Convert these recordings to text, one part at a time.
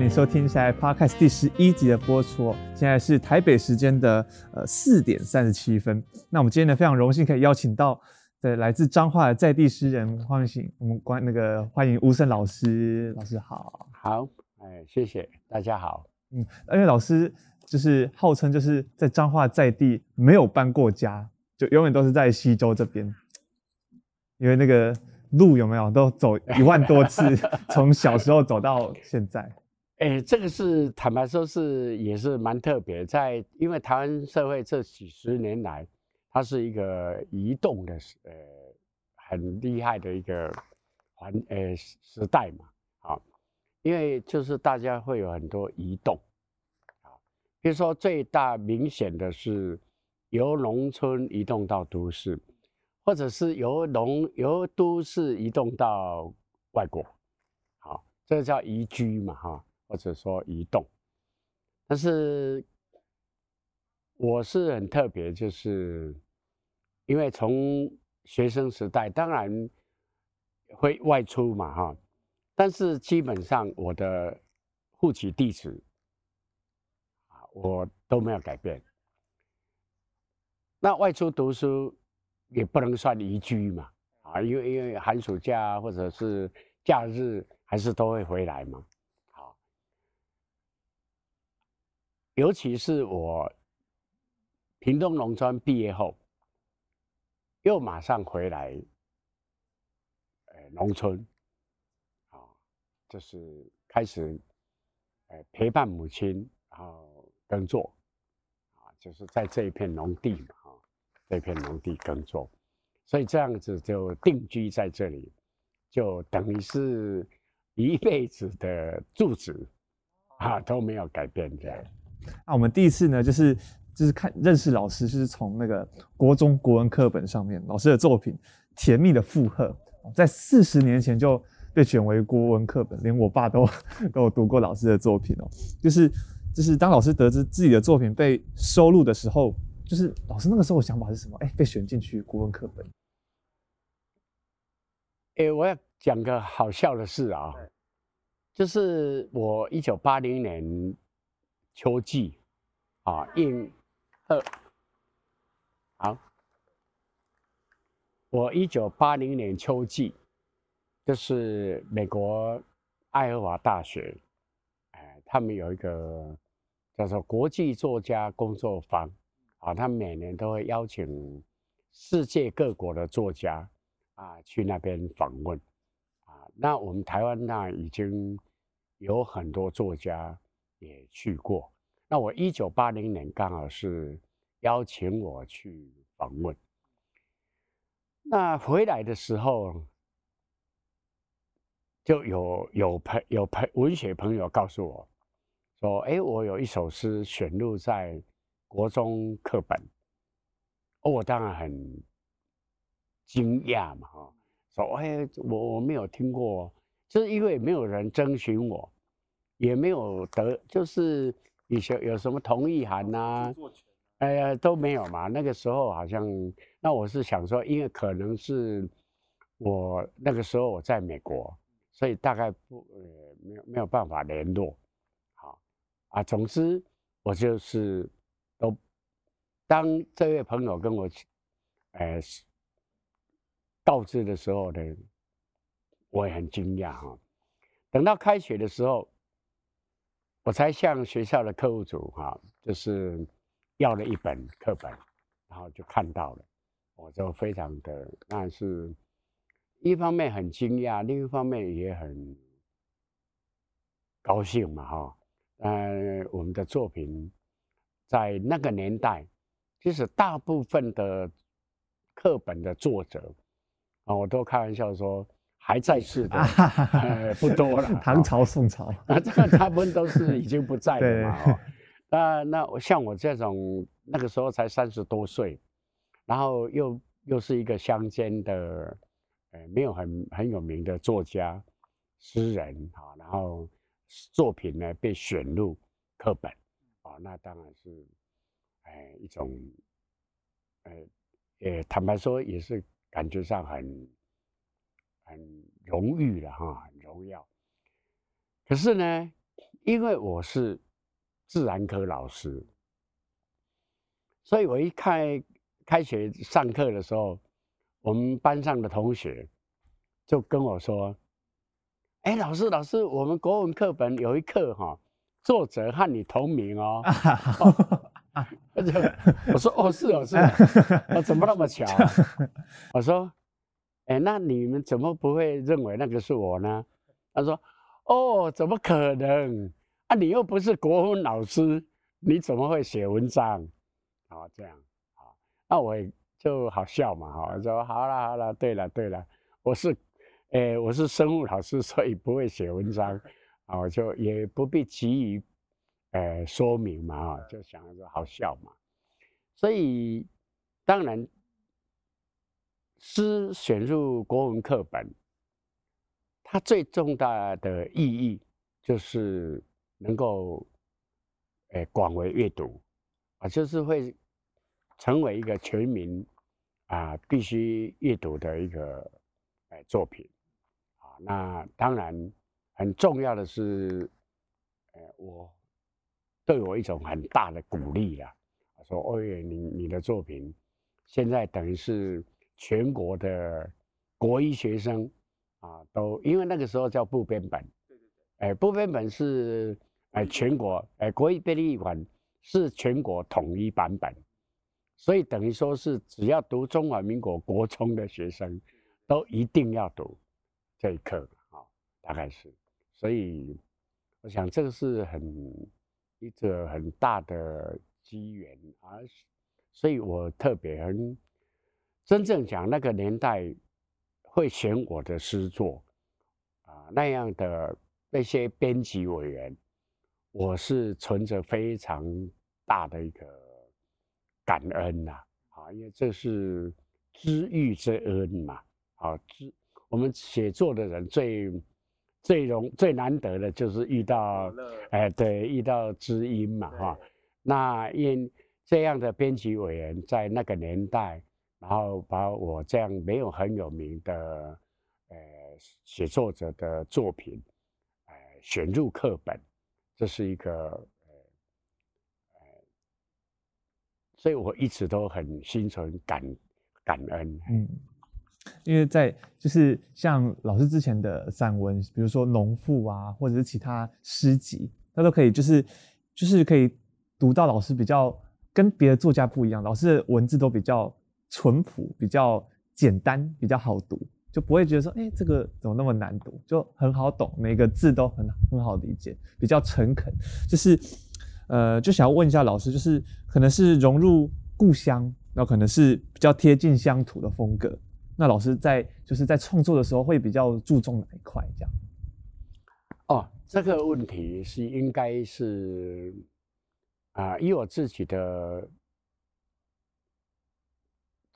欢迎收听现在 Podcast 第十一集的播出。现在是台北时间的呃四点三十七分。那我们今天呢，非常荣幸可以邀请到的来自彰化的在地诗人，欢迎我们关那个欢迎吴胜老师。老师好，好，哎，谢谢大家好。嗯，因为老师就是号称就是在彰化在地没有搬过家，就永远都是在西周这边，因为那个路有没有都走一万多次，从小时候走到现在。哎、这个是坦白说，是也是蛮特别，在因为台湾社会这几十年来，它是一个移动的呃很厉害的一个环呃时代嘛，啊，因为就是大家会有很多移动，啊，比如说最大明显的是由农村移动到都市，或者是由农由都市移动到外国，好，这个叫移居嘛，哈。或者说移动，但是我是很特别，就是因为从学生时代当然会外出嘛，哈，但是基本上我的户籍地址啊，我都没有改变。那外出读书也不能算移居嘛，啊，因为因为寒暑假或者是假日还是都会回来嘛。尤其是我屏东农专毕业后，又马上回来，呃，农村，啊，就是开始，呃，陪伴母亲，然后耕作，啊，就是在这一片农地嘛，哈，这片农地耕作，所以这样子就定居在这里，就等于是一辈子的住址，啊，都没有改变这样。那我们第一次呢，就是就是看认识老师，就是从那个国中国文课本上面老师的作品《甜蜜的负荷》，在四十年前就被选为国文课本，连我爸都都有读过老师的作品哦。就是就是当老师得知自己的作品被收录的时候，就是老师那个时候的想法是什么？哎，被选进去国文课本。哎，我要讲个好笑的事啊，就是我一九八零年。秋季，啊，应二好。我一九八零年秋季，就是美国爱荷华大学，哎，他们有一个叫做国际作家工作坊，啊，他每年都会邀请世界各国的作家啊去那边访问，啊，那我们台湾那已经有很多作家。也去过，那我一九八零年刚好是邀请我去访问，那回来的时候就有有朋有朋文学朋友告诉我说，哎，我有一首诗选入在国中课本，我当然很惊讶嘛，哈，说，哎，我我没有听过，就是因为没有人征询我。也没有得，就是以前有什么同意函呐、啊，哎呀都没有嘛。那个时候好像，那我是想说，因为可能是我那个时候我在美国，所以大概不呃没有没有办法联络。好啊，总之我就是都当这位朋友跟我呃告知的时候呢，我也很惊讶哈。等到开学的时候。我才向学校的课务组哈，就是要了一本课本，然后就看到了，我就非常的，那是一方面很惊讶，另一方面也很高兴嘛哈。呃，我们的作品在那个年代，其实大部分的课本的作者啊，我都开玩笑说。还在世的，呃，不多了。唐朝、宋朝，那这个他们都是已经不在了嘛。哦，那那像我这种那个时候才三十多岁，然后又又是一个乡间的，呃，没有很很有名的作家、诗人啊，然后作品呢被选入课本，啊，那当然是，哎，一种，呃，也坦白说也是感觉上很。很荣誉了哈，很荣耀。可是呢，因为我是自然科老师，所以我一开开学上课的时候，我们班上的同学就跟我说：“哎，老师，老师，我们国文课本有一课哈，作者和你同名哦。哦”我说：“哦，是哦，是，哦，怎么那么巧？”我说：“哎，那你们怎么不会认为那个是我呢？”他说。哦，怎么可能啊？你又不是国文老师，你怎么会写文章？好，这样，好，那我就好笑嘛，哈，我说好了好了，对了对了，我是，哎，我是生物老师，所以不会写文章，啊，我就也不必急于，呃，说明嘛，哈，就想着好笑嘛，所以当然，诗选入国文课本。它最重大的意义就是能够，诶，广为阅读，啊，就是会成为一个全民啊必须阅读的一个诶作品，啊，那当然很重要的是，诶，我对我一种很大的鼓励啦，说，哦耶，你你的作品现在等于是全国的国医学生。啊，都因为那个时候叫部编本，对对对，哎，部编本是哎全国哎国医编译馆是全国统一版本，所以等于说是只要读中华民国国中的学生，都一定要读这一课啊，大概是，所以我想这个是很一个很大的机缘啊，所以我特别很真正讲那个年代。会选我的诗作，啊，那样的那些编辑委员，我是存着非常大的一个感恩呐，啊，因为这是知遇之恩嘛，啊，知我们写作的人最最容最难得的就是遇到，哎，对，遇到知音嘛，哈，那因这样的编辑委员在那个年代。然后把我这样没有很有名的，呃，写作者的作品，呃，选入课本，这是一个，呃，呃，所以我一直都很心存感感恩。嗯，因为在就是像老师之前的散文，比如说《农妇》啊，或者是其他诗集，他都可以就是就是可以读到老师比较跟别的作家不一样，老师的文字都比较。淳朴，比较简单，比较好读，就不会觉得说，哎、欸，这个怎么那么难读？就很好懂，每个字都很很好理解，比较诚恳。就是，呃，就想要问一下老师，就是可能是融入故乡，然后可能是比较贴近乡土的风格。那老师在就是在创作的时候会比较注重哪一块？这样？哦，这个问题是应该是啊、以我自己的。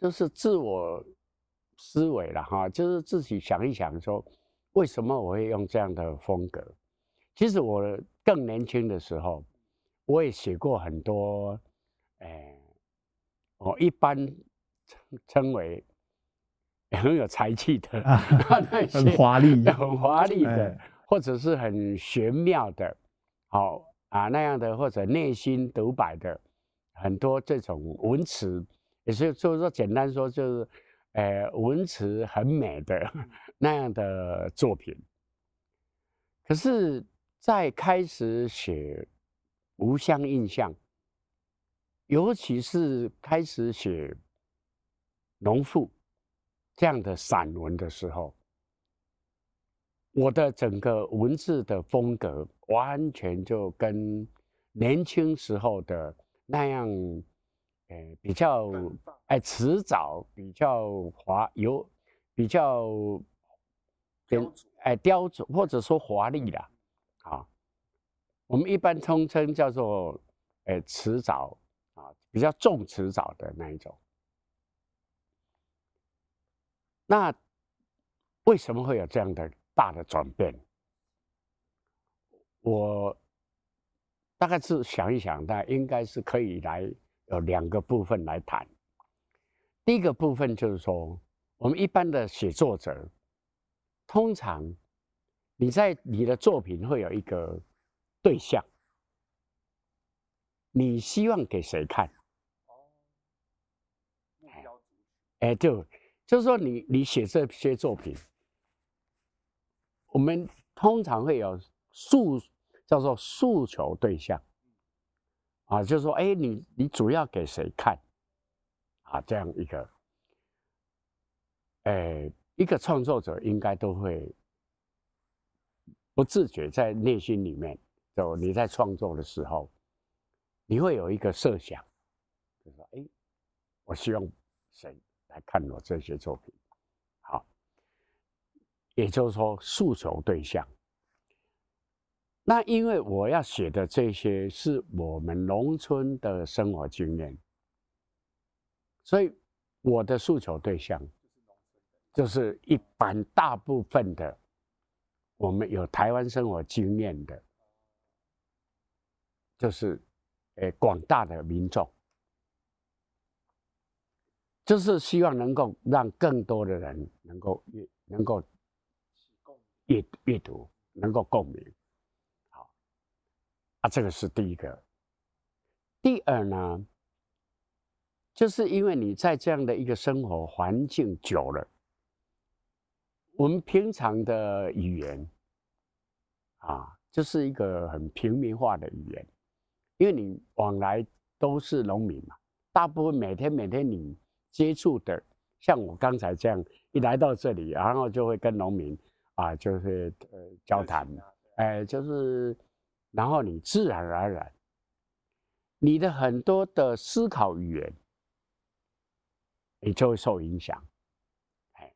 就是自我思维了哈，就是自己想一想说，为什么我会用这样的风格？其实我更年轻的时候，我也写过很多，哎，我一般称称为很有才气的，很华丽、很华丽的，或者是很玄妙的，好啊那样的，或者内心独白的，很多这种文词。也是，就是说，简单说，就是，呃，文词很美的 那样的作品。可是，在开始写无相印象，尤其是开始写农妇这样的散文的时候，我的整个文字的风格完全就跟年轻时候的那样。哎，比较哎，迟早比较华有，比较跟哎雕琢或者说华丽的啊，我们一般通称叫做哎迟早啊，比较重迟早的那一种。那为什么会有这样的大的转变？我大概是想一想，那应该是可以来。有两个部分来谈。第一个部分就是说，我们一般的写作者，通常你在你的作品会有一个对象，你希望给谁看？哎，就就是说你，你你写这些作品，我们通常会有诉叫做诉求对象，啊，就是说，哎，你你主要给谁看？啊，这样一个，哎，一个创作者应该都会不自觉在内心里面，就你在创作的时候，你会有一个设想，就是说，哎，我希望谁？来看我这些作品，好，也就是说诉求对象。那因为我要写的这些是我们农村的生活经验，所以我的诉求对象就是一般大部分的我们有台湾生活经验的，就是诶广大的民众。就是希望能够让更多的人能够阅能够阅阅读，能够共鸣。好，啊，这个是第一个。第二呢，就是因为你在这样的一个生活环境久了，我们平常的语言啊，就是一个很平民化的语言，因为你往来都是农民嘛，大部分每天每天你。接触的，像我刚才这样，一来到这里，然后就会跟农民啊，就是呃交谈，哎，就是，然后你自然而然，你的很多的思考语言，你就会受影响，哎，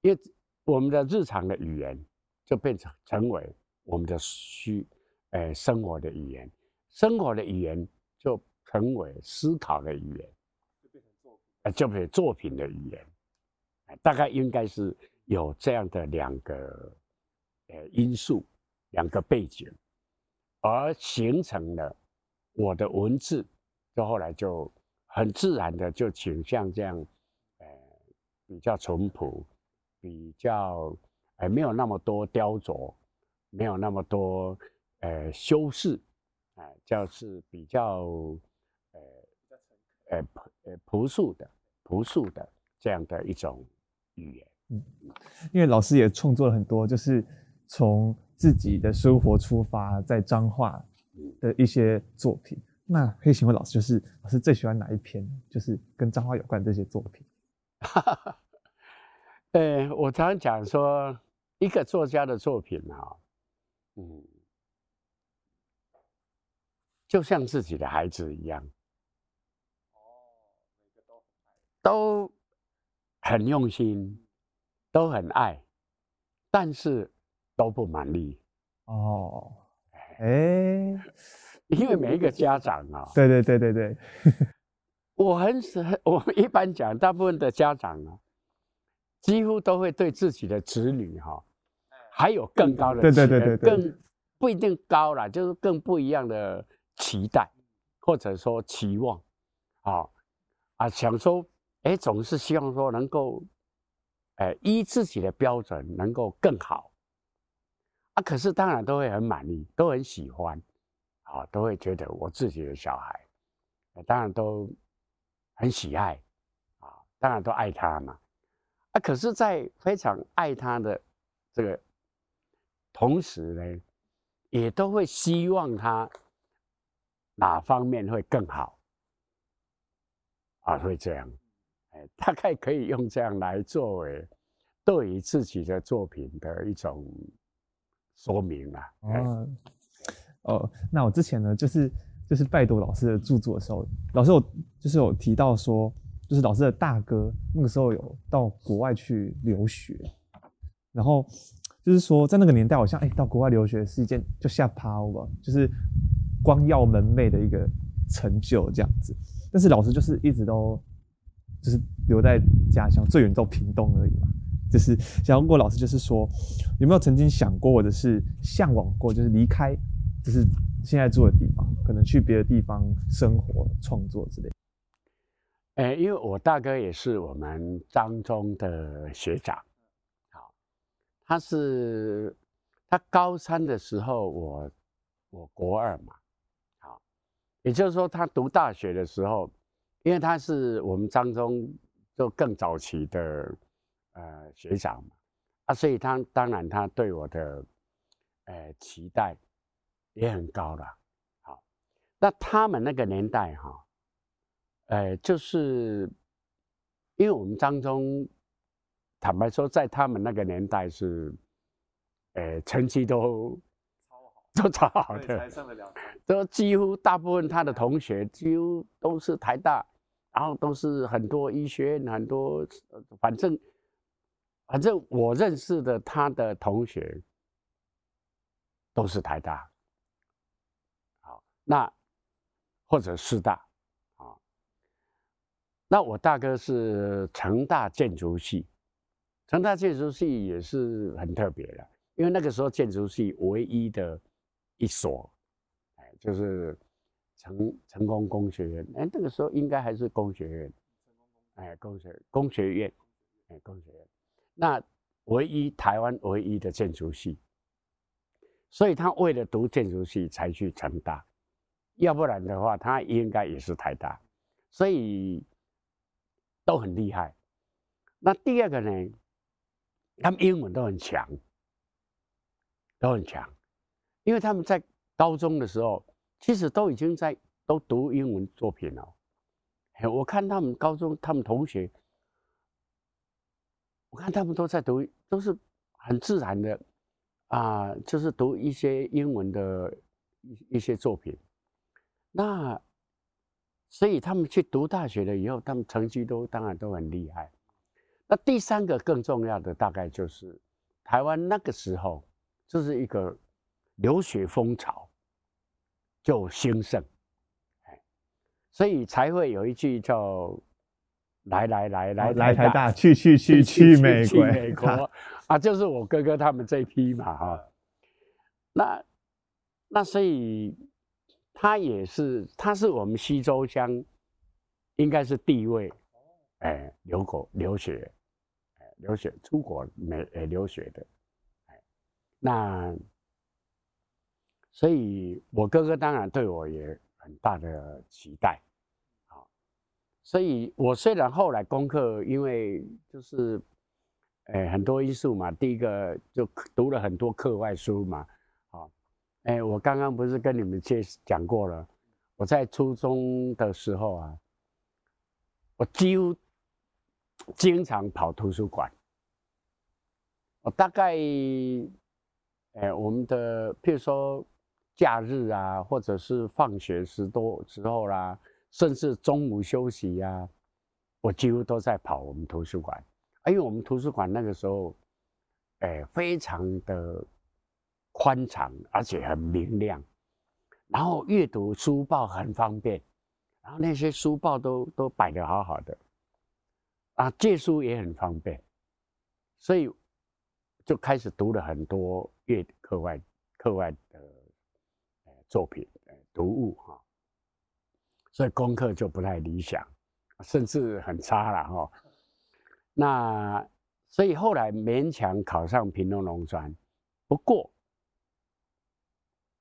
因为我们的日常的语言就变成成为我们的需，哎，生活的语言，生活的语言就成为思考的语言。呃，就比如作品的语言，大概应该是有这样的两个呃因素，两个背景，而形成了我的文字，就后来就很自然的就倾向这样，呃，比较淳朴，比较呃没有那么多雕琢，没有那么多呃修饰，哎，就是比较呃呃。呃，朴素的、朴素的这样的一种语言。嗯，因为老师也创作了很多，就是从自己的生活出发，在彰化的一些作品。那可以请问老师，就是老师最喜欢哪一篇？就是跟彰化有关这些作品。哈哈，呃，我常常讲说，一个作家的作品啊，嗯，就像自己的孩子一样哦。都很用心，都很爱，但是都不满意哦。哎，因为每一个家长啊、哦，对对对对对，我很少，我们一般讲，大部分的家长啊，几乎都会对自己的子女哈、哦，还有更高的，对对对对，更不一定高了，就是更不一样的期待，或者说期望，啊、哦、啊，想说。哎，总是希望说能够，哎，依自己的标准能够更好，可是当然都会很满意，都很喜欢，啊，都会觉得我自己的小孩，当然都很喜爱，啊，当然都爱他嘛，啊，可是，在非常爱他的这个同时呢，也都会希望他哪方面会更好，啊，会这样。大概可以用这样来作为对于自己的作品的一种说明啊。哦，哦，那我之前呢，就是就是拜读老师的著作的时候，老师有就是有提到说，就是老师的大哥那个时候有到国外去留学，然后就是说在那个年代，好像哎到国外留学是一件就下趴吧，就是光耀门楣的一个成就这样子。但是老师就是一直都。就是留在家乡最远到屏东而已嘛。就是想问过老师，就是说有没有曾经想过，或者是向往过，就是离开，就是现在住的地方，可能去别的地方生活、创作之类的。哎，因为我大哥也是我们张中的学长，好，他是他高三的时候，我我国二嘛，好，也就是说他读大学的时候，因为他是我们张中就更早期的呃学长嘛，啊，所以他当然他对我的呃期待也很高了。好，那他们那个年代哈，呃，就是因为我们当中，坦白说，在他们那个年代是，呃，成绩都。都超好的，才上得了，都几乎大部分他的同学几乎都是台大，然后都是很多医学院，很多，反正反正我认识的他的同学都是台大，好，那或者师大，啊，那我大哥是成大建筑系，成大建筑系也是很特别的，因为那个时候建筑系唯一的。一所，哎，就是成成功工学院，哎，那个时候应该还是工学院，哎，工学工学院，哎，工学院，那唯一台湾唯一的建筑系，所以他为了读建筑系才去成大，要不然的话，他应该也是台大，所以都很厉害。那第二个呢，他们英文都很强，都很强。因为他们在高中的时候，其实都已经在都读英文作品了。我看他们高中，他们同学，我看他们都在读，都是很自然的啊，就是读一些英文的一一些作品。那所以他们去读大学了以后，他们成绩都当然都很厉害。那第三个更重要的，大概就是台湾那个时候，就是一个。留学风潮就兴盛，所以才会有一句叫“来来来来来台大，去去去去美国美国 啊”，就是我哥哥他们这一批嘛哈。那那所以他也是，他是我们西周乡，应该是第一位哎留国留学，哎留学出国美哎留学的，哎那。所以，我哥哥当然对我也很大的期待，好，所以我虽然后来功课，因为就是，诶很多因素嘛，第一个就读了很多课外书嘛，好，诶我刚刚不是跟你们介讲过了，我在初中的时候啊，我几乎经常跑图书馆，我大概，诶我们的譬如说。假日啊，或者是放学时多时候啦、甚至中午休息呀、我几乎都在跑我们图书馆。因为我们图书馆那个时候，哎，非常的宽敞，而且很明亮，然后阅读书报很方便，然后那些书报都都摆得好好的，啊，借书也很方便，所以就开始读了很多阅课外课外的。作品，读物哈，所以功课就不太理想，甚至很差了哈。那所以后来勉强考上屏东农专，不过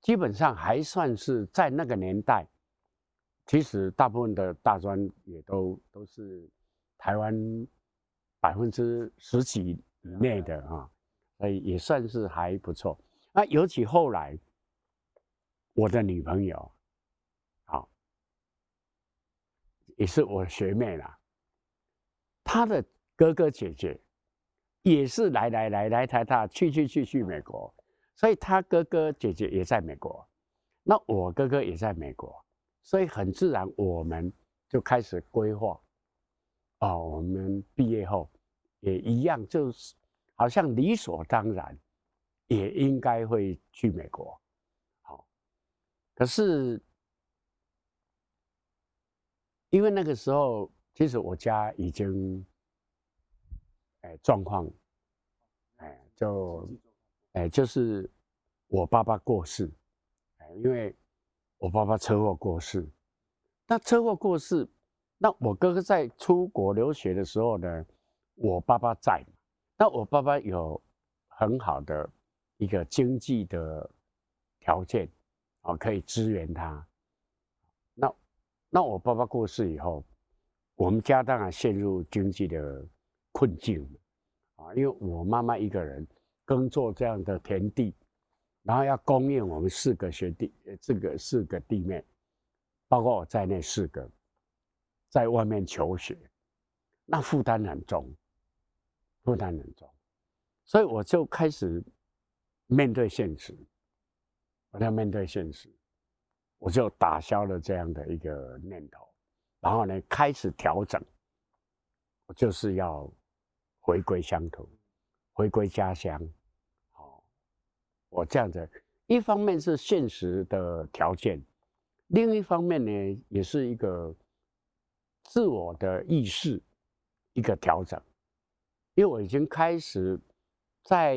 基本上还算是在那个年代，其实大部分的大专也都都是台湾百分之十几以内的哈，所以也算是还不错。那尤其后来。我的女朋友，好，也是我学妹啦。她的哥哥姐姐也是来来来来台大，去去去去美国，所以她哥哥姐姐也在美国，那我哥哥也在美国，所以很自然我们就开始规划。哦，我们毕业后也一样，就是好像理所当然，也应该会去美国。好可是，因为那个时候，其实我家已经，哎，状况，哎，就，哎，就是我爸爸过世，哎，因为我爸爸车祸过世，那车祸过世，那我哥哥在出国留学的时候呢，我爸爸在，那我爸爸有很好的一个经济的条件。啊，可以支援他。那我爸爸过世以后，我们家当然陷入经济的困境啊，因为我妈妈一个人耕作这样的田地，然后要供应我们四个学弟，这个四个弟妹，包括我在内四个，在外面求学，那负担很重，负担很重，所以我就开始面对现实。我要面对现实，我就打消了这样的一个念头，然后呢，开始调整。我就是要回归乡土，回归家乡。好，我这样子，一方面是现实的条件，另一方面呢，也是一个自我的意识一个调整，因为我已经开始在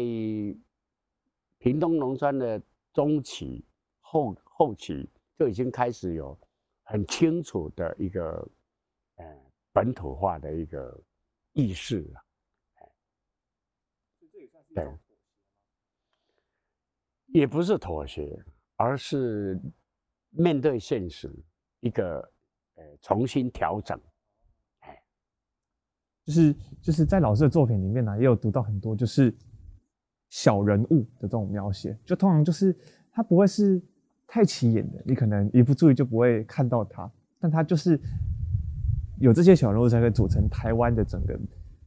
屏东农村的。中期、后后期就已经开始有很清楚的一个，呃，本土化的一个意识了。对，也不是妥协，而是面对现实，一个呃重新调整。就是就是在老师的作品里面呢，也有读到很多就是。小人物的这种描写，就通常就是他不会是太起眼了，你可能一不注意就不会看到他，但他就是有这些小人物才可以组成台湾的整个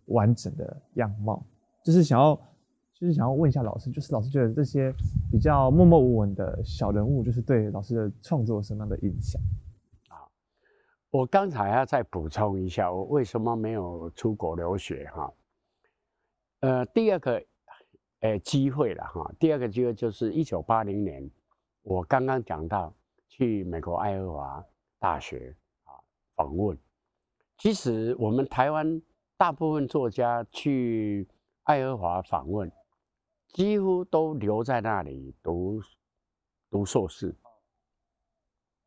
完整的样貌。就是想要，就是想要问一下老师，就是老师觉得这些比较默默无闻的小人物，就是对老师的创作有什么样的影响？啊，我刚才要再补充一下，我为什么没有出国留学？哈，呃，第二个。诶，机会了哈。第二个机会就是一九八零年，我刚刚讲到去美国爱荷华大学啊访问。其实我们台湾大部分作家去爱荷华访问，几乎都留在那里读读硕士，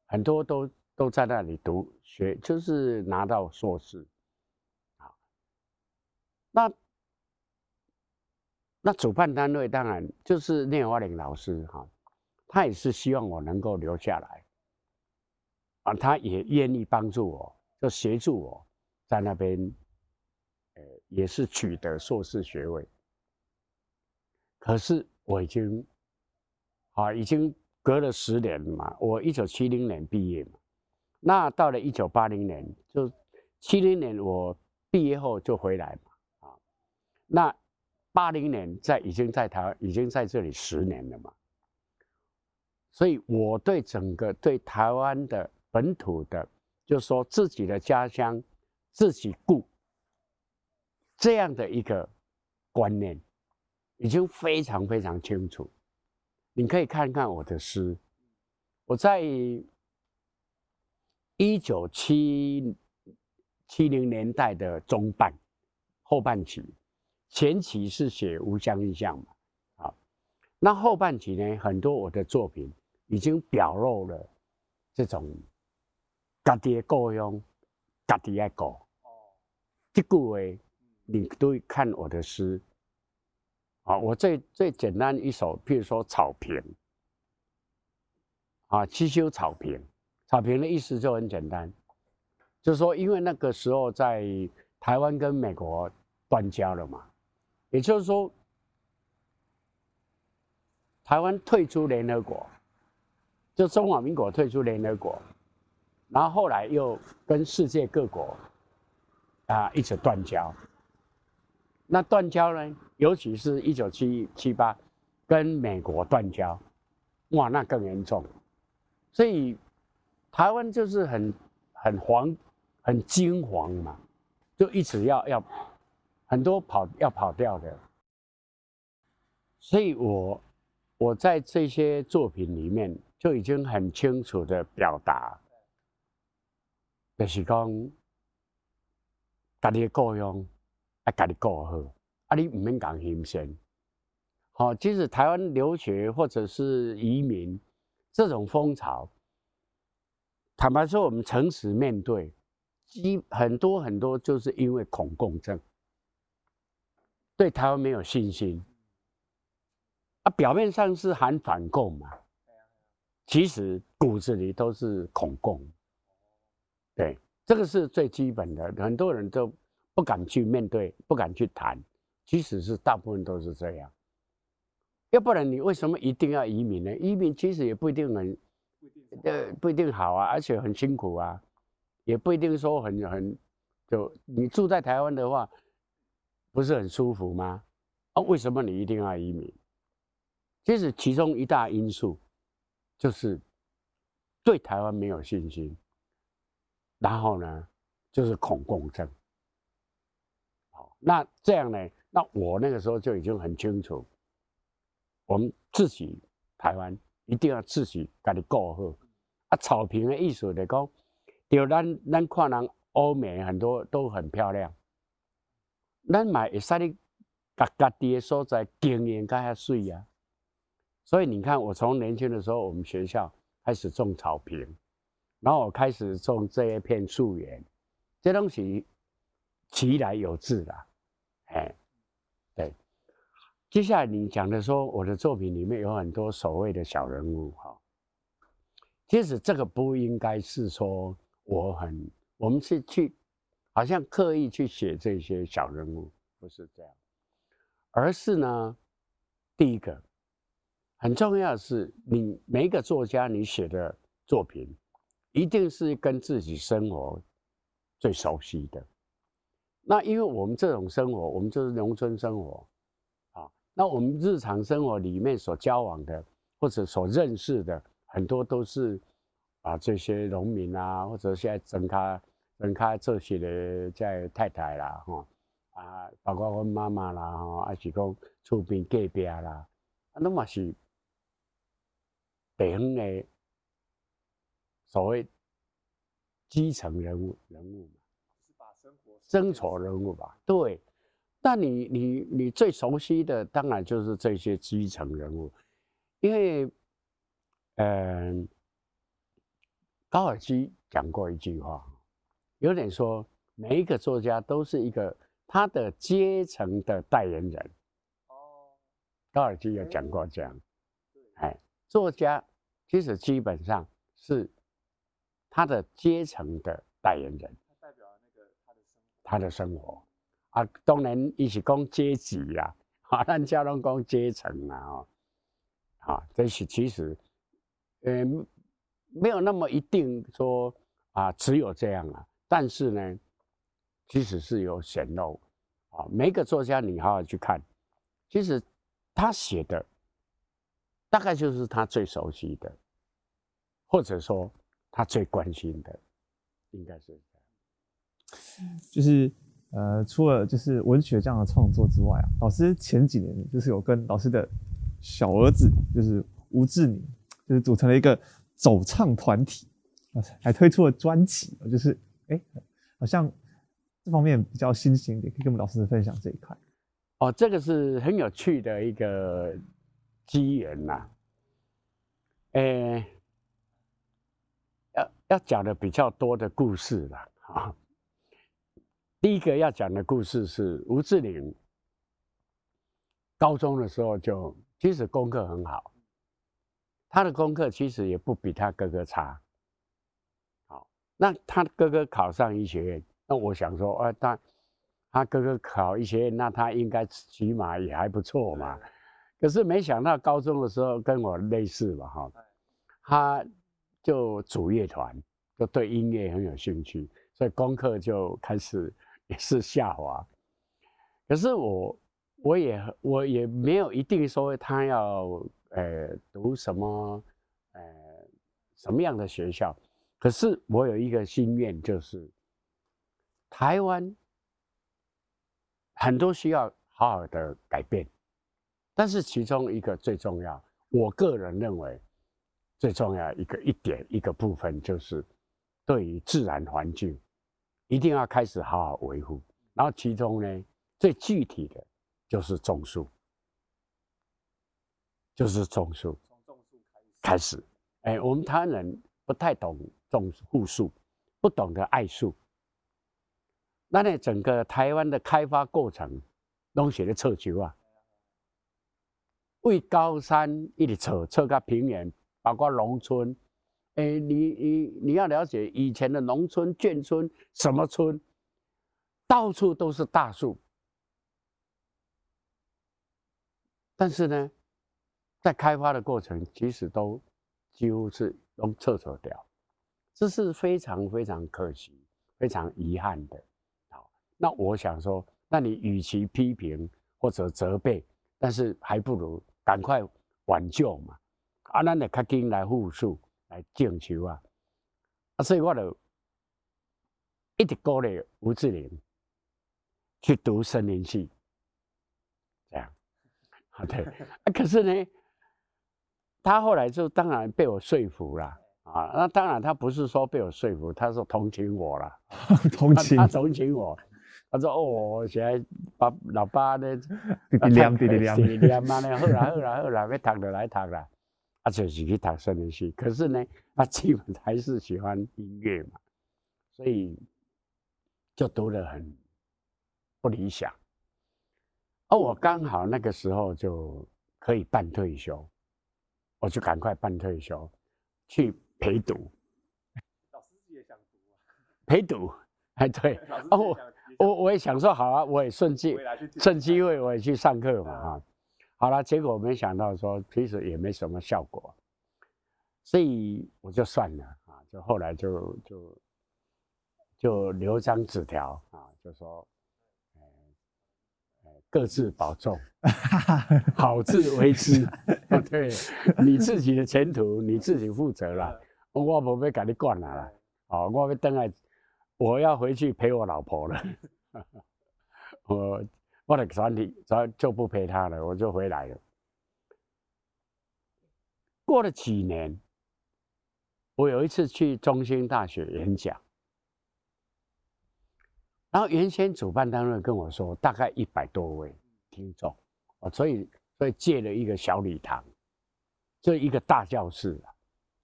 很多都都在那里读学，就是拿到硕士。啊，那。那主办单位当然就是聂华苓老师哈，他也是希望我能够留下来，啊，他也愿意帮助我，就协助我在那边，呃，也是取得硕士学位。可是我已经，啊，已经隔了十年了嘛，我一九七零年毕业嘛，那到了一九八零年，就七零年我毕业后就回来嘛，啊，那。八零年在已经在台湾已经在这里十年了嘛，所以我对整个对台湾的本土的，就是说自己的家乡自己顾这样的一个观念，已经非常非常清楚。你可以看看我的诗，我在一九七七零年代的中半后半期。前期是写无乡印象嘛，啊，那后半期呢，很多我的作品已经表露了这种家己的故乡，家己爱顾。哦，这句话你都看我的诗，啊，我最最简单一首，譬如说《草坪》，啊，七修草坪，草坪的意思就很简单，就是说，因为那个时候在台湾跟美国断交了嘛。也就是说，台湾退出联合国，就中华民国退出联合国，然后后来又跟世界各国啊一直断交。那断交呢，尤其是一九七七八跟美国断交，哇，那更严重。所以台湾就是很很黄、很惊惶嘛，就一直要要。很多跑要跑掉的，所以我我在这些作品里面就已经很清楚的表达，就是讲，家己的故乡要家己过好，啊，你唔免讲牺牲。好，即使台湾留学或者是移民这种风潮，坦白说，我们诚实面对，基很多很多就是因为恐共症。对台湾没有信心，啊，表面上是喊反共嘛，其实骨子里都是恐共。对，这个是最基本的，很多人都不敢去面对，不敢去谈。其实是大部分都是这样。要不然你为什么一定要移民呢？移民其实也不一定很，呃，不一定好啊，而且很辛苦啊，也不一定说很很，就你住在台湾的话，不是很舒服吗？啊，为什么你一定要移民？其实其中一大因素就是对台湾没有信心，然后呢，就是恐共症。好，那这样呢？那我那个时候就已经很清楚。我们自己台湾一定要自己家己顾好。啊，草坪的意思来讲，就咱咱看人欧美很多都很漂亮，咱买会使你家家己的所在经营较较水啊。所以你看，我从年轻的时候，我们学校开始种草坪，然后我开始种这一片树园，这东西其来有自的，哎。对接下来你讲的说，我的作品里面有很多所谓的小人物哈，其实这个不应该是说我很，我们是去好像刻意去写这些小人物，不是这样，而是呢，第一个很重要的是，你每一个作家你写的作品，一定是跟自己生活最熟悉的。那因为我们这种生活，我们就是农村生活。啊那我们日常生活里面所交往的，或者所认识的，很多都是啊这些农民啊，或者现在整开整开这些的在太太啦，哈啊，包括我妈妈啦，哈，还是讲厝边隔壁啦，啊，那么是地方的所谓基层人物人物嘛，是把生活生活人物吧，对。那你你你最熟悉的当然就是这些基层人物，因为，嗯、呃，高尔基讲过一句话，有点说每一个作家都是一个他的阶层的代言人。哦，高尔基有讲过这样，哎，作家其实基本上是他的阶层的代言人，他代表了那个他的生活。他的生活啊，当然，一起讲阶级啦，哈，咱家拢讲阶层啦，哦，啊，这是其实，呃，没有那么一定说啊，只有这样啊。但是呢，其实是有显露啊。每个作家你好好去看，其实他写的大概就是他最熟悉的，或者说他最关心的，应该是这样，就是。呃，除了就是文学这样的创作之外啊，老师前几年就是有跟老师的小儿子，就是吴志宁，就是组成了一个走唱团体，还推出了专辑，就是哎、欸，好像这方面比较新兴一点，可以跟我们老师分享这一块。哦，这个是很有趣的一个机缘呐，哎，要要讲的比较多的故事了啊。第一个要讲的故事是吴志玲，高中的时候就其实功课很好，他的功课其实也不比他哥哥差。好，那他哥哥考上医学院，那我想说，啊，他他哥哥考医学院，那他应该起码也还不错嘛。可是没想到高中的时候跟我类似吧，哈，他就组乐团，就对音乐很有兴趣，所以功课就开始。也是下滑，可是我我也我也没有一定说他要呃读什么呃什么样的学校，可是我有一个心愿，就是台湾很多需要好好的改变，但是其中一个最重要，我个人认为最重要一个一点一个部分，就是对于自然环境。一定要开始好好维护，然后其中呢，最具体的就是种树，就是种树。种树开始，哎，我们台湾人不太懂种护树，不懂得爱树。那呢，整个台湾的开发过程，拢写的臭球啊，为高山一直扯扯到平原，包括农村。哎、你你你要了解以前的农村、眷村、什么村，到处都是大树，但是呢，在开发的过程，其实都几乎是都撤走掉，这是非常非常可惜、非常遗憾的。好，那我想说，那你与其批评或者责备，但是还不如赶快挽救嘛，啊，咱得赶紧来复述。来进修啊！啊，所以我就一直鼓励吴志玲去读森林系，这样，啊对 啊。可是呢，他后来就当然被我说服了啊。那当然他不是说被我说服，他说同情我了，同情，他同情我。他说：“哦，现在把老爸呢，滴滴亮，滴滴亮，滴滴亮嘛呢，好啦，好啦，好啦，要读就来读啦。”他就是去读森林系，可是呢，他基本还是喜欢音乐嘛，所以就读得很不理想。而我刚好那个时候就可以办退休，我就赶快办退休去陪读。老师自己也想读啊？陪读？哎，对。哦，我我我也想说好啊，我也顺机趁机会我也去上课嘛啊。好了，结果没想到说，其实也没什么效果，所以我就算了啊，就后来就就就留张纸条啊，就说，各自保重，好自为之。对，你自己的前途你自己负责了，我不会给你管了。哦，我要等来，我要回去陪我老婆了。我。我的身体就就不陪他了，我就回来了。过了几年，我有一次去中兴大学演讲，然后原先主办单位跟我说大概一百多位听众，所以所以借了一个小礼堂，就一个大教室，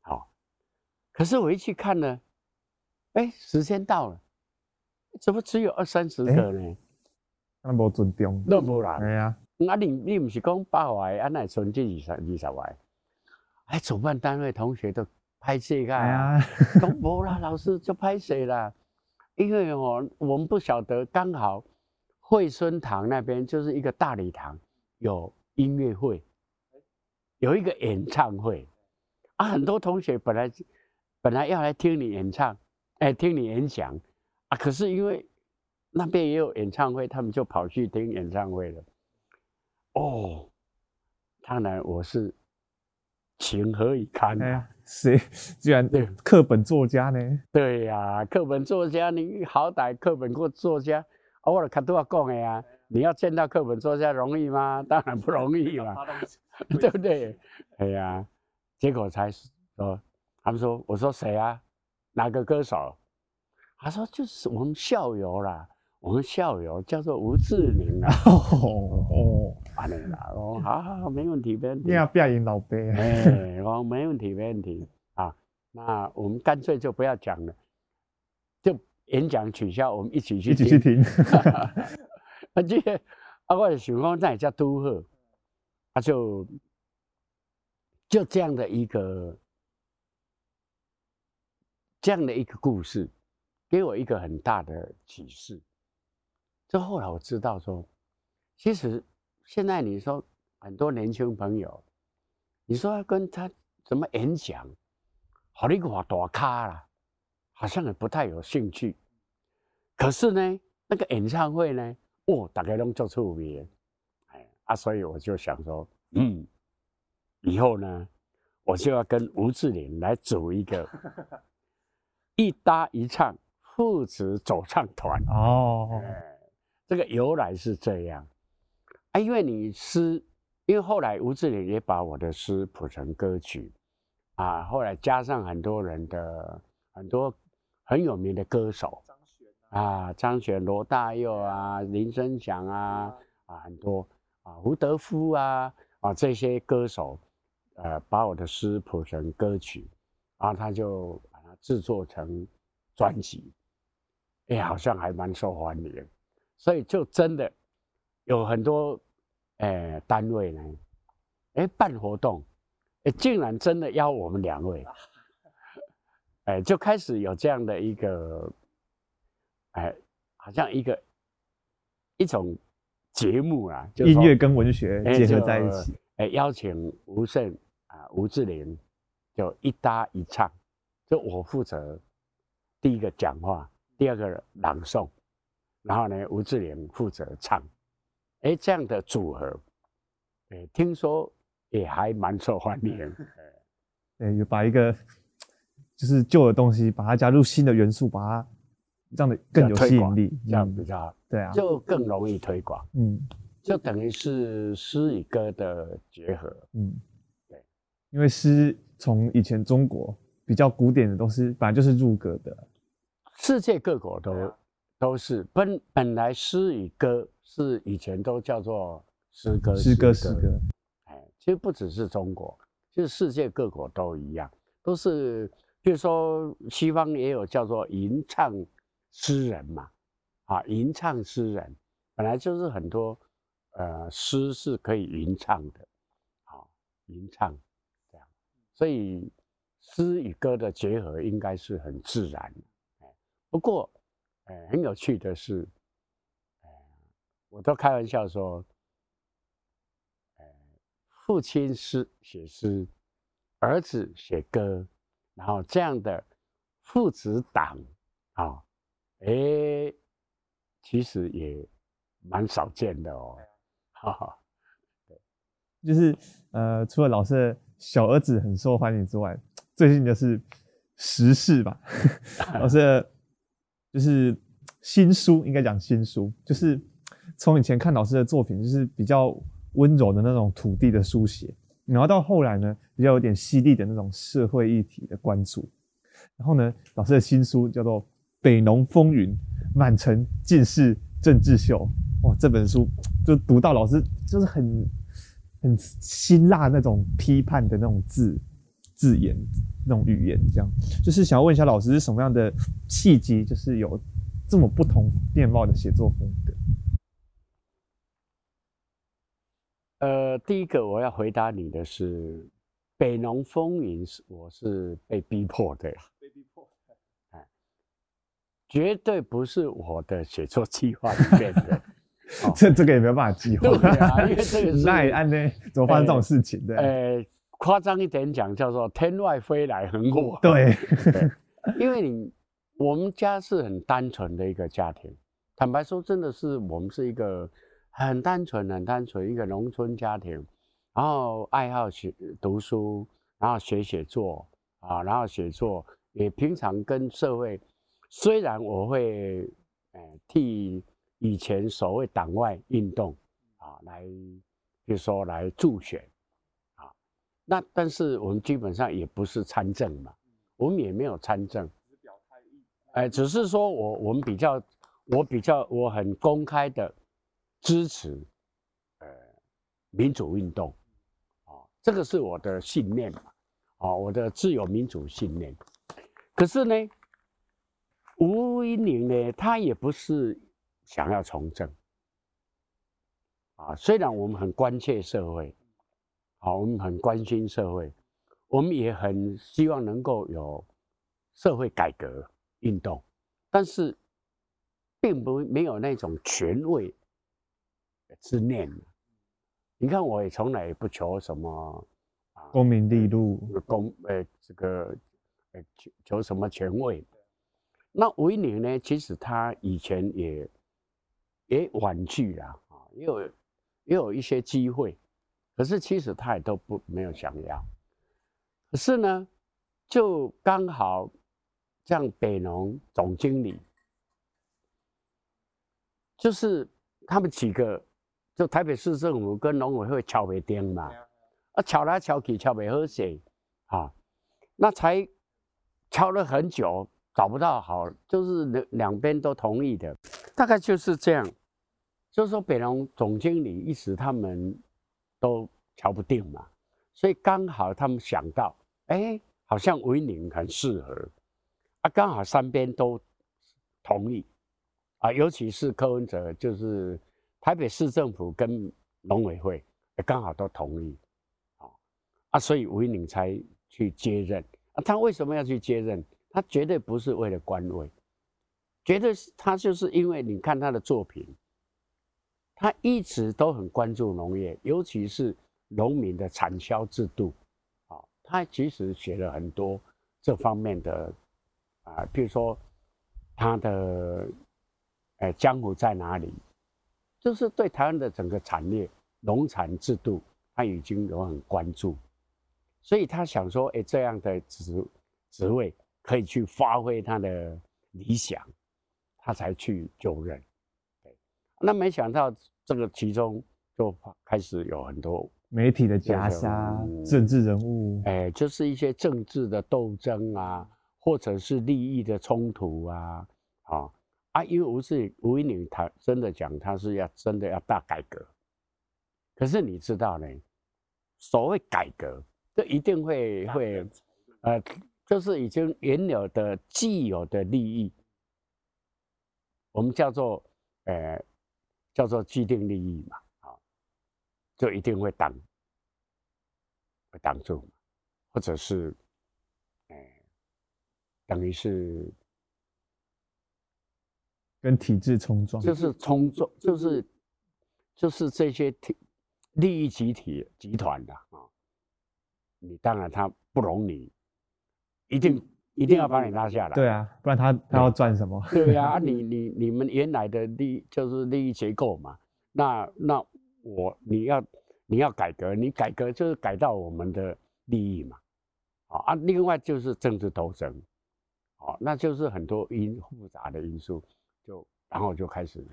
好，可是我一去看呢，哎，时间到了，怎么只有二三十个呢？欸那无尊重，那无啦。系啊，啊你你唔是讲八位，啊那存这二十二十位，哎，主办单位同学都拍谢个啊，讲无啦，老师就拍谁啦，因为哦，我们不晓得，刚好惠蓀堂那边就是一个大礼堂，有音乐会，有一个演唱会，啊，很多同学本来本来要来听你演唱，哎，听你演讲，啊，可是因为。那边也有演唱会，他们就跑去听演唱会了。哦，当然我是情何以堪啊！谁居然对课本作家呢？对呀、啊，课本作家，你好歹课本过作家，我的看都要讲的呀。你要见到课本作家容易吗？当然不容易嘛，对不对？哎呀，结果才说，他们说，我说谁啊？哪个歌手？他说就是我们校友啦。我们校友叫做吴志玲啊，哦，完了啦，哦，好好好，没问题，没问题。你要变赢老辈，哎，我没问题，没问题啊。那我们干脆就不要讲了，就演讲取消，我们一起去听。一起去听。而且啊，我的想讲那也叫都贺，他就就这样的一个这样的一个故事，给我一个很大的启示。就后来我知道说，其实现在你说很多年轻朋友，你说要跟他怎么演讲，好你话大咖啦，好像也不太有兴趣。可是呢，那个演唱会呢，哦，大家都做出名，哎啊，所以我就想说，嗯，以后呢，我就要跟吴志玲来组一个一搭一唱父子走唱团。哦。哎这个由来是这样，啊，因为你诗，因为后来吴志玲也把我的诗谱成歌曲，啊，后来加上很多人的很多很有名的歌手，啊，张悬、罗大佑啊，林声祥啊，啊，很多。啊，胡德夫啊，啊，这些歌手，呃，把我的诗谱成歌曲，然后他就制作成专辑，哎，好像还蛮受欢迎。所以就真的有很多哎单位呢，哎办活动，哎，竟然真的邀我们两位，哎，就开始有这样的一个，哎，好像一个一种节目啊，就音乐跟文学结合在一起，哎，邀请吴胜啊，吴志玲就一搭一唱，就我负责第一个讲话，第二个朗诵，然后呢，吴志玲负责唱，哎，这样的组合，哎，听说。也还蛮受欢迎，对，有把一个就是旧的东西，把它加入新的元素，把它让的更有吸引力，这样比较对啊，就更容易推广，嗯，就等于是诗与歌的结合，嗯，对，因为诗从以前中国比较古典的都是本来就是入格的，世界各国都、啊、都是本本来诗与歌是以前都叫做诗歌，诗歌诗歌。其实不只是中国，其实世界各国都一样，都是，比如说西方也有叫做吟唱诗人嘛，啊，吟唱诗人本来就是很多，呃，诗是可以吟唱的，啊，吟唱这样，所以诗与歌的结合应该是很自然的。不过，呃，很有趣的是，呃，我都开玩笑说。父亲诗写诗，儿子写歌，然后这样的父子档啊，哎、其实也蛮少见的哦。哈哈，对，就是呃，除了老师的小儿子很受欢迎之外，最近就是时事吧。老师的就是新书，应该讲新书，就是从以前看老师的作品，就是比较。温柔的那种土地的书写，然后到后来呢，比较有点犀利的那种社会议题的关注。然后呢，老师的新书叫做《北农风云》，满城尽是政治秀。哇，这本书就读到老师就是很很辛辣那种批判的那种字字眼，那种语言，这样。就是想要问一下老师是什么样的契机，就是有这么不同面貌的写作风格。呃，第一个我要回答你的是《北农风云》，是我是被逼迫的，被逼迫。绝对不是我的写作计划里面的，这这个也没有办法计划，对啊，因为这个是那也按呢，怎么发生这种事情？欸、对，呃，夸张一点讲，叫做天外飞来横祸，对，对，因为你我们家是很单纯的一个家庭，坦白说，真的是我们是一个。很单纯，很单纯，一个农村家庭，然后爱好学读书，然后学写作啊，然后写作也平常跟社会，虽然我会呃替以前所谓党外运动啊来，比如说来助选啊，那但是我们基本上也不是参政嘛，我们也没有参政，哎，只是说我我们比较我比较我很公开的。支持，呃，民主运动，啊，这个是我的信念嘛，啊，我的自由民主信念。可是呢，吴音宁呢，他也不是想要从政，啊，虽然我们很关切社会，啊，我们很关心社会，我们也很希望能够有社会改革运动，但是，并不没有那种权位。之念，你看，我也从来也不求什么啊，功名利禄，功呃这个呃求求什么权位。那维宁呢？其实他以前也也婉拒了啊，也有也有一些机会，可是其实他也都不没有想要。可是呢，就刚好像北农总经理，就是他们几个。就台北市政府跟农委会敲不定嘛，啊，敲来敲去敲不好写，啊，那才敲了很久，找不到好，就是两两边都同意的，大概就是这样。就是说北农总经理一时他们都瞧不定嘛，所以刚好他们想到，哎、好像维宁很适合，啊，刚好三边都同意，啊，尤其是柯文哲就是。台北市政府跟农委会也刚好都同意，啊，啊，所以吴怡宁才去接任啊。他为什么要去接任？他绝对不是为了官位，绝对是他就是因为你看他的作品，他一直都很关注农业，尤其是农民的产销制度。啊，他其实写了很多这方面的啊，比如说他的哎，江湖在哪里？就是对台湾的整个产业、农产制度，他已经有很关注。所以他想说，哎，这样的职职位可以去发挥他的理想，他才去就任。对，那没想到这个其中就开始有很多媒体的夹杀、政治人物，哎，就是一些政治的斗争啊，或者是利益的冲突啊，啊啊，因为吴是吴怡宁，他真的讲他是要真的要大改革，可是你知道呢，所谓改革。这一定会会，呃，就是已经原有的既有的利益，我们叫做呃叫做既定利益嘛，啊，就一定会挡，会挡住，或者是，呃，等于是跟体制冲撞，就是冲撞，就是就是这些体利益集体集团的啊。你当然他不容你，一定一定要把你拉下来。对啊，不然他他要赚什么？对啊，你你你们原来的利就是利益结构嘛。那那我你要你要改革，你改革就是改到我们的利益嘛。啊，另外就是政治斗争，好，那就是很多因复杂的因素，就然后就开始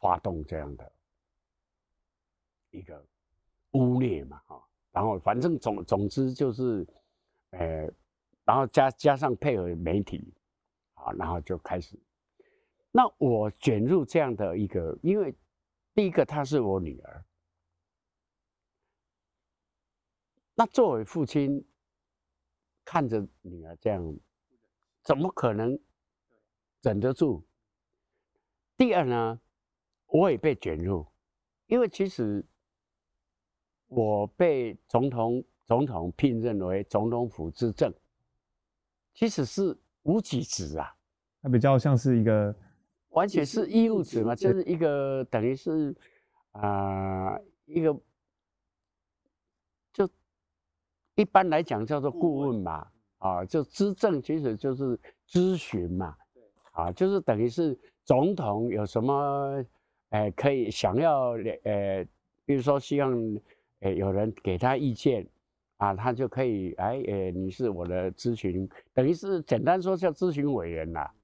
发动这样的一个污蔑嘛，哈。然后反正总总之就是，呃，然后加加上配合媒体，啊，然后就开始。那我卷入这样的一个，因为第一个她是我女儿，那作为父亲，看着女儿这样，怎么可能忍得住？第二呢，我也被卷入，因为其实。我被总统总统聘任为总统府资政，其实是无给职啊，它比较像是一个，完全是义务职嘛，就是一个等于是啊、呃、一个，就一般来讲叫做顾问嘛，啊，就资政其实就是咨询嘛，啊，就是等于是总统有什么，呃，可以想要呃，比如说希望。哎，有人给他意见，啊，他就可以哎，哎，你是我的咨询，等于是简单说叫咨询委员啦，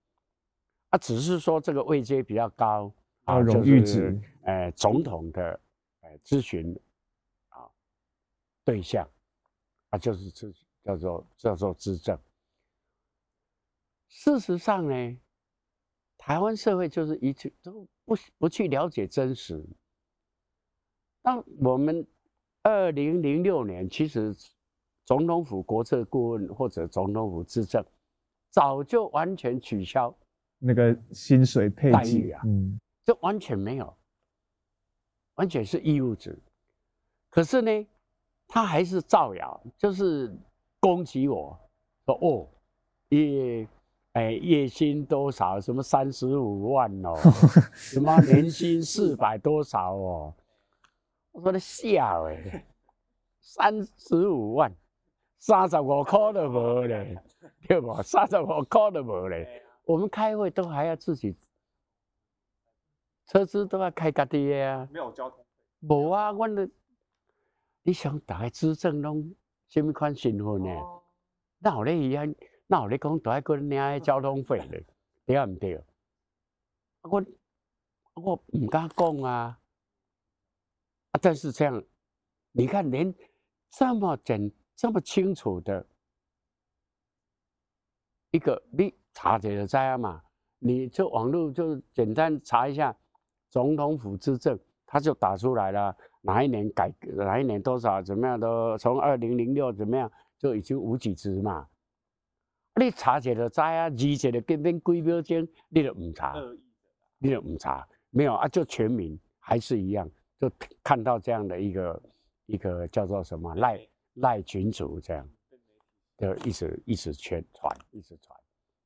啊，只是说这个位阶比较高，啊，荣誉职，哎，总统的哎咨询啊对象，啊，就是咨叫做叫做资政。事实上呢，台湾社会就是一直都不不去了解真实，当我们。二零零六年，其实总统府国策顾问或者总统府执政，早就完全取消那个薪水配遇啊，嗯，这完全没有，完全是义务制。可是呢，他还是造谣，就是攻击我说哦，月哎月薪多少？什么三十五万哦，什么年薪四百多少哦。我说你笑诶，三十五万，三十五块都无咧，对不？三十五块都无咧。我们开会都还要自己，车子都要开家己的啊。没有交通费。无啊，我的，你想大概资政拢什么款身份呢？那我咧伊安，那我咧讲都爱个领交通费咧，对毋对？我我毋敢讲啊。啊！但是这样，你看，连这么简、这么清楚的一个，你查这个在嘛？你就网络就简单查一下总统府之政，他就打出来了，哪一年改革，哪一年多少怎么样都，从二零零六怎么样就已经无几只嘛？你查这个在啊，而且的根本规标间，你都唔查，你都唔查，没有啊，就全民还是一样。就看到这样的一个一个叫做什么赖赖群主这样，就一直一直宣传，一直传，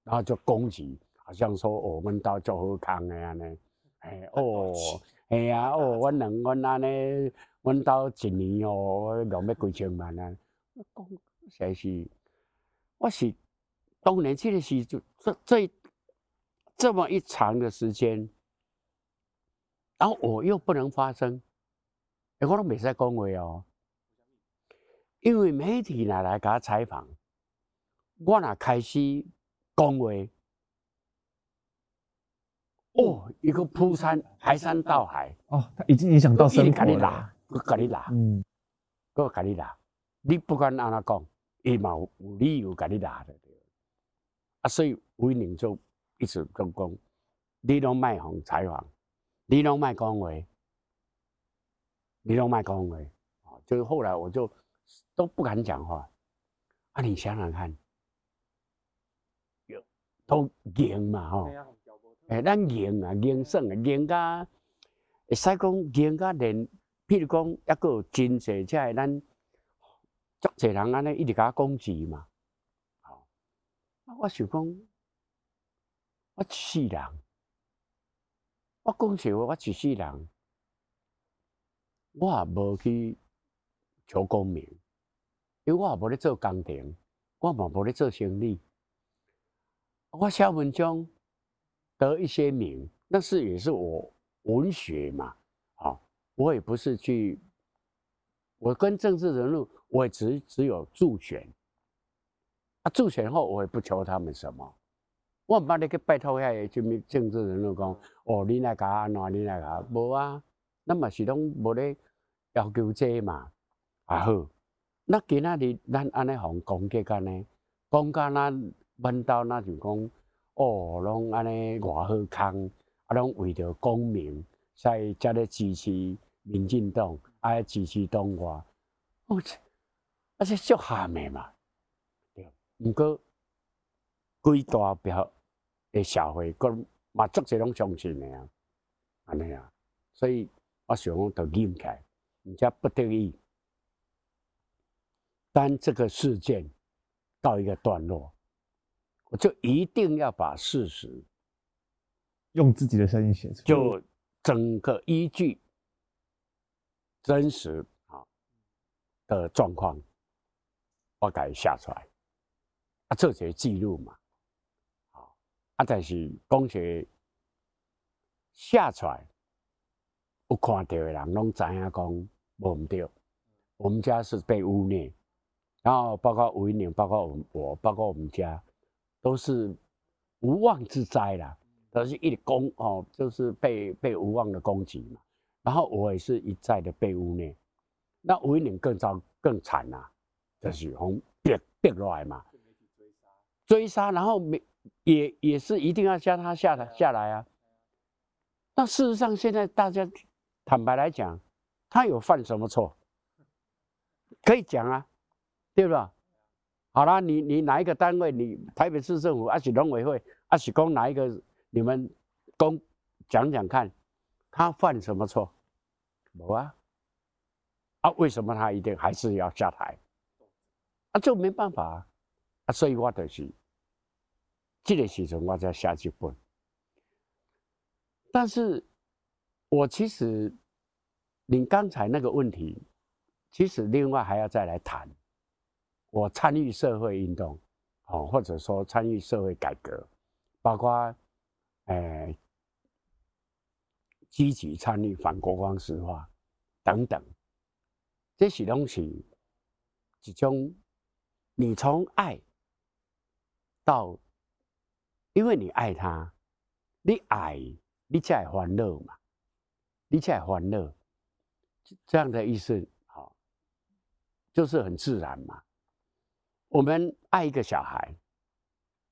然后就攻击，好像说我们到做好康的呢，哎哦，哎呀哦，我两我安尼，我到一年哦，两要几千万啊，讲实是，我是当年这个时就这这这么一长的时间，然后我又不能发声，哎，我都未使讲话哦。因为媒体若来给他采访，我那开始讲话，哦，一个铺山排山倒海。哦，他已经影响到生活了。我甲你拉，嗯，我甲你拉，你不管安怎讲，伊嘛有理由甲你拉的，啊，所以威宁就一直讲讲，你拢卖红采访，你拢卖讲话，你拢卖讲话，啊，就是后来我就。都不敢讲话，啊！你想想看，有都赢嘛吼，哎，咱赢啊，赢胜啊，赢甲会使讲赢甲连，譬如讲一个真济，即系咱足济人安尼一直甲讲字嘛，好，我想讲，我一世人，我讲实话，我一世人，我也无去求功名。因为我也无咧做工程，我嘛无咧做生意。我写文章得一些名，那是也是我文学嘛，啊，我也不是去，我跟政治人物，我也只只有助选。啊，助选后我也不求他们什么，我唔捌咧去拜托遐个什么政治人物讲，哦，你来甲安怎，你来甲，无啊，那嘛是拢无咧要求这嘛，啊好。那今仔日咱安尼互攻击安尼，讲甲咱问到那就讲，哦，拢安尼偌好康，啊，拢为着功名，所以才咧支持民进党，啊支持党外，哦，啊，这足下面嘛，对，毋过规大表诶社会，佮嘛足侪拢相信诶啊，安尼啊，所以我想讲着忍起来，毋则不得已。当这个事件到一个段落，我就一定要把事实用自己的声音写出来，就整个依据真实啊的状况，我给写出来啊，这些记录嘛，啊，但是讲学写出来，有看到的人拢知影讲无对，我们家是被污蔑。然后包括吴怡宁，包括我，包括我们家，都是无妄之灾啦，都是一攻哦，就是被被无妄的攻击嘛。然后我也是一再的被污蔑，那吴怡宁更糟更惨呐，就是从跌跌落来嘛，追杀，然后没也也是一定要叫他下来下来啊。那事实上现在大家坦白来讲，他有犯什么错？可以讲啊。对吧？好了，你你哪一个单位？你台北市政府还是农委会，还是讲哪一个？你们公讲讲看，他犯什么错？没啊？啊，为什么他一定还是要下台？啊，就没办法啊！所以我就是这个时候我才下去问。但是，我其实你刚才那个问题，其实另外还要再来谈。我参与社会运动，哦，或者说参与社会改革，包括，诶、呃，积极参与反国光石化等等，这些东西，其中，你从爱到，因为你爱他，你爱，你才会欢乐嘛，你才会欢乐，这样的意思，好，就是很自然嘛。我们爱一个小孩，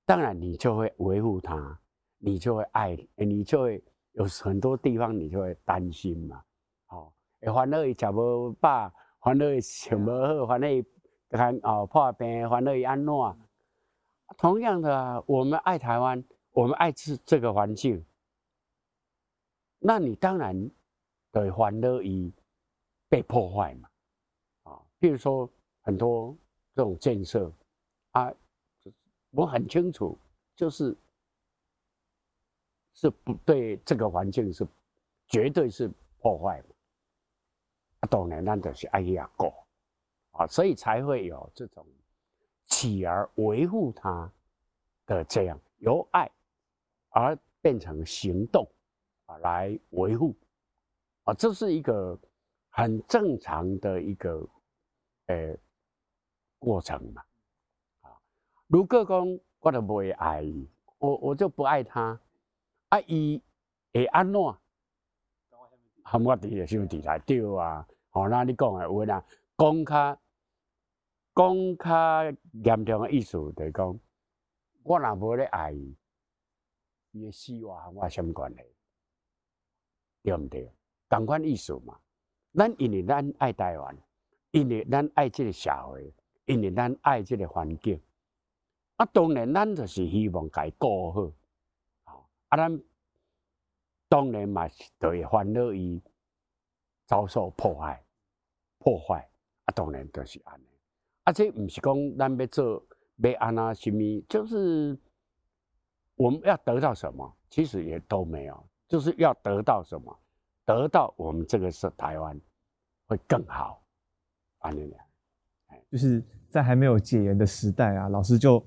当然你就会维护他，你就会爱，你就会有很多地方你就会担心嘛。哦，烦恼伊食无饱，烦恼伊穿无好，烦恼伊看哦破病，烦恼伊安怎？同样的，我们爱台湾，我们爱这这个环境，那你当然对烦恼伊被破坏嘛。啊，譬如说。很多这种建设啊，我很清楚，就是是不对这个环境是绝对是破坏嘛。啊，当然咱就是爱亚过啊，所以才会有这种起而维护它的这样由爱而变成行动啊来维护啊，这是一个很正常的一个呃过程嘛啊。如果讲我都不会爱，我我就不爱他，啊伊会安怎？含我伫个兄弟来对啊。哦，那你讲的有啦，讲较讲较严重的意思就是讲，我若无咧爱伊，伊的死活和我什么关系？对毋对？同款意思嘛。咱因为咱爱台湾，因为咱爱这个社会，因为咱爱这个环境，啊，当然咱就是希望该过好。啊，咱当然嘛是会烦恼伊遭受破坏。破坏啊，当然都是安尼。啊，这不是讲咱要做要安那什么，就是我们要得到什么，其实也都没有，就是要得到什么，得到我们这个是台湾会更好。安尼，就是在还没有解严的时代啊，老师就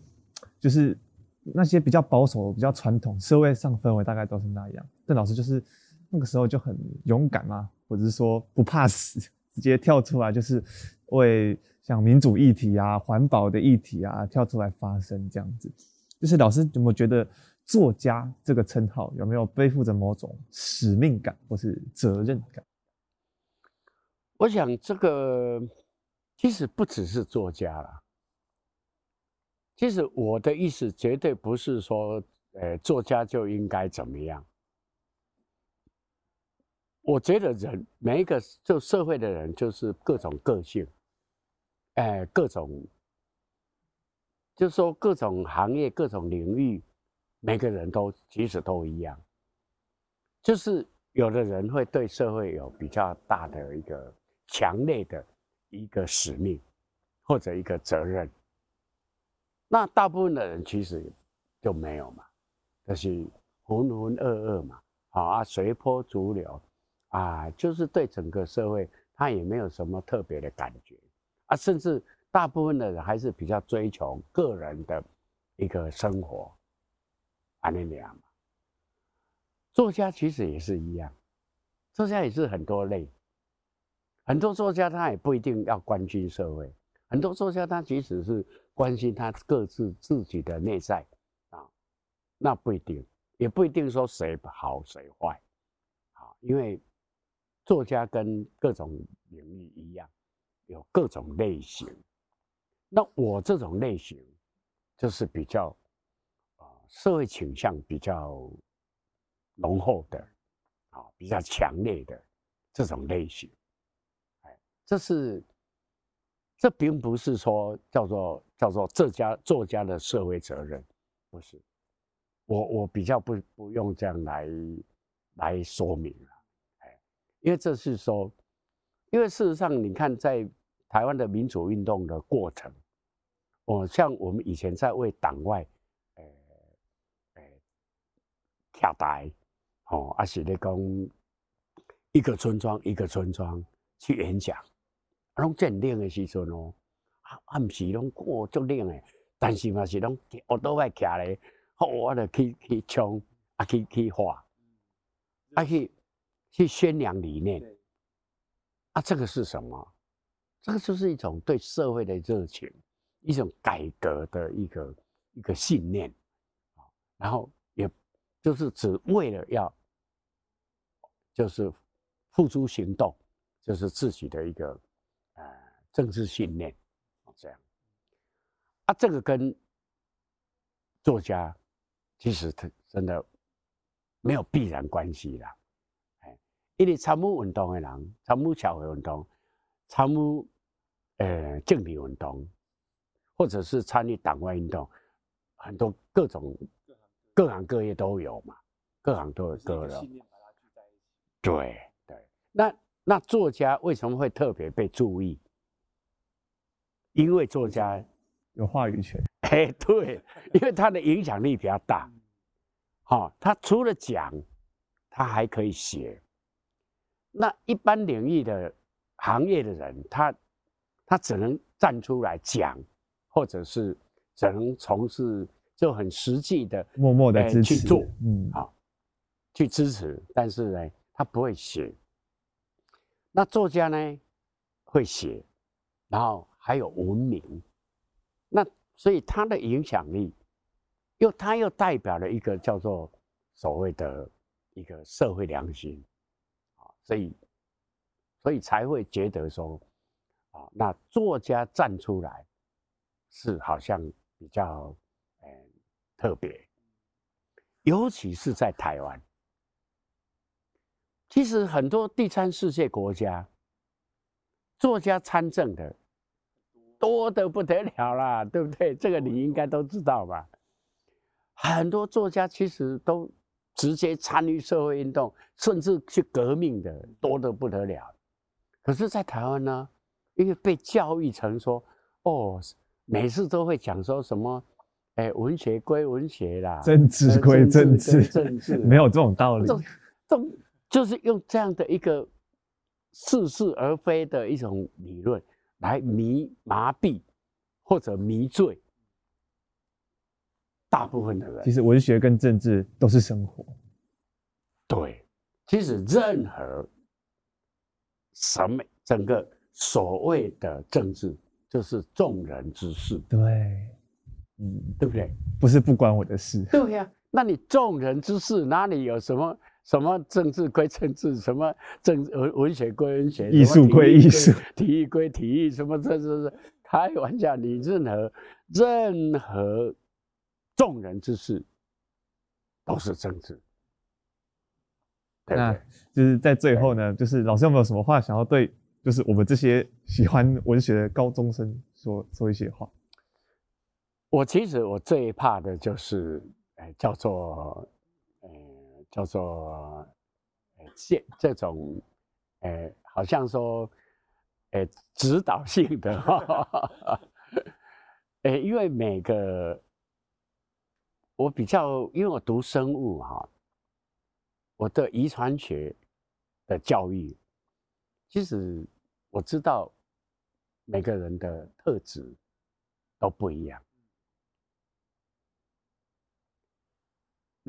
就是那些比较保守、比较传统社会上氛围大概都是那样，但老师就是那个时候就很勇敢嘛，或者是说不怕死。直接跳出来，就是为像民主议题啊、环保的议题啊跳出来发声，这样子。就是老师有没有觉得作家这个称号有没有背负着某种使命感或是责任感？我想这个其实不只是作家啦。其实我的意思绝对不是说，呃，作家就应该怎么样。我觉得人每一个就社会的人，就是各种个性，哎，各种，就是说各种行业、各种领域，每个人都其实都一样，就是有的人会对社会有比较大的一个强烈的一个使命或者一个责任，那大部分的人其实就没有嘛，就是浑浑噩噩嘛，好啊，随波逐流。啊，就是对整个社会，他也没有什么特别的感觉。啊，甚至大部分的人还是比较追求个人的一个生活，啊，那样嘛。作家其实也是一样，作家也是很多类，很多作家他也不一定要关心社会，很多作家他即使是关心他各自自己的内在啊，那不一定，也不一定说谁好谁坏，啊，因为。作家跟各种领域一样，有各种类型。那我这种类型，就是比较社会倾向比较浓厚的，啊比较强烈的这种类型。哎，这是这并不是说叫做叫做这家作家的社会责任，不是。我我比较不不用这样来来说明了。哎因为这是说，因为事实上，你看，在台湾的民主运动的过程，哦，像我们以前在为党外，呃，呃，跳台，哦，啊是咧讲一个村庄一个村庄去演讲，啊，拢真冷的时阵哦，啊，暗时拢过足冷的，但是嘛是拢我都爱徛咧，好，我就去去冲，啊，去去画，啊去。去宣扬理念，啊，这个是什么？这个就是一种对社会的热情，一种改革的一个一个信念，然后也就是只为了要，就是付诸行动，就是自己的一个呃政治信念，这样，啊，这个跟作家其实他真的没有必然关系的。因为参与运动的人，参与社会运动，参与呃政治运动，或者是参与党外运动，很多各种各行各业都有嘛，各行都有各的。对对，那那作家为什么会特别被注意？因为作家有话语权。哎，对，因为他的影响力比较大。好，他除了讲，他还可以写。那一般领域的行业的人，他他只能站出来讲，或者是只能从事就很实际的默默的支持去做，嗯，好，去支持。但是呢，他不会写。那作家呢，会写，然后还有文明。那所以他的影响力，又他又代表了一个叫做所谓的一个社会良心。啊所以，所以才会觉得说，啊，那作家站出来是好像比较，呃，特别，尤其是在台湾。其实很多第三世界国家，作家参政的多得不得了啦，对不对？这个你应该都知道吧？很多作家其实都。直接参与社会运动，甚至去革命的多得不得了。可是，在台湾呢，因为被教育成说，哦，每次都会讲说什么，哎，文学归文学啦，政治归政治，政治 没有这种道理。这种就是用这样的一个似是而非的一种理论来迷麻痹或者迷醉。大部分的人，其实文学跟政治都是生活。对，其实任何什么整个所谓的政治，就是众人之事。对，嗯，对不对？不是不关我的事。对呀、啊，那你众人之事哪里有什么什么政治归政治，什么政文文学归文学，艺术归艺术，体育归体育，什么这这这开玩笑，你任何任何。众人之事都是政治，那就是在最后呢，就是老师有没有什么话想要对，就是我们这些喜欢文学的高中生说说一些话？我其实我最怕的就是，呃，叫做，呃，叫做，呃，这这种，呃，好像说，呃，指导性的，呃，因为每个。我比较，因为我读生物哈，我的遗传学的教育，其实我知道每个人的特质都不一样。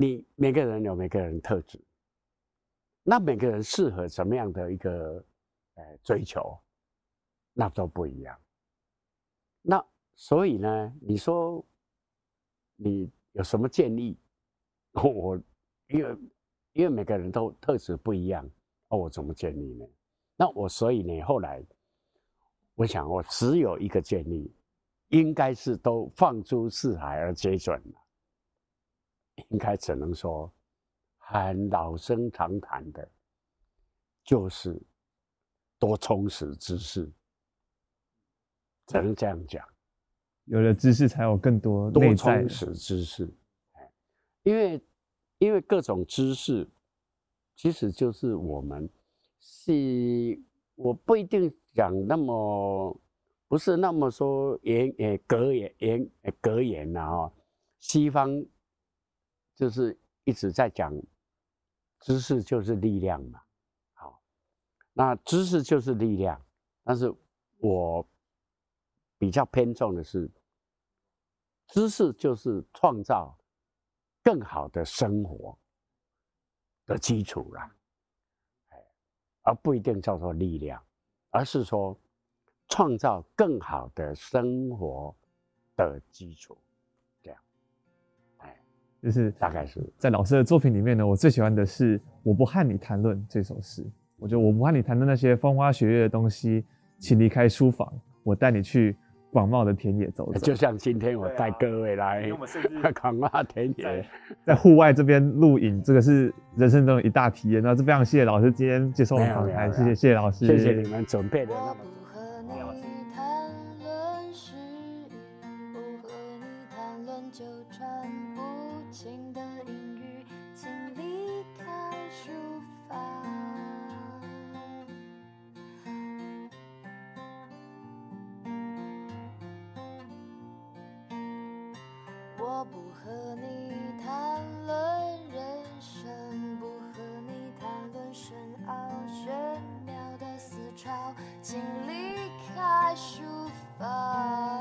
你每个人有每个人特质，那每个人适合什么样的一个呃追求，那都不一样。那所以呢，你说你。有什么建议？我因为因为每个人都特质不一样，那我怎么建议呢？那我所以呢，后来我想，我只有一个建议，应该是都放诸四海而皆准了。应该只能说很老生常谈的，就是多充实知识，只能这样讲。有了知识，才有更多多充实知识。因为，因为各种知识，其实就是我们是我不一定讲那么，不是那么说严诶格言严诶格言呐哈。西方就是一直在讲，知识就是力量嘛。好，那知识就是力量，但是我比较偏重的是。知识就是创造更好的生活的基础啦，而不一定叫做力量，而是说创造更好的生活的基础，就是大概是在老师的作品里面呢，我最喜欢的是《我不和你谈论》这首诗。我觉得我不和你谈论那些风花雪月的东西，请离开书房，我带你去。广袤的田野走走，就像今天我带各位来 广袤田野，在户外这边录影，这个是人生中的一大体验。那这非常谢谢老师今天接受我们访谈，谢谢谢谢老师，谢谢你们准备的那么。和你谈论人生，不和你谈论深奥玄妙的思潮，请离开书房。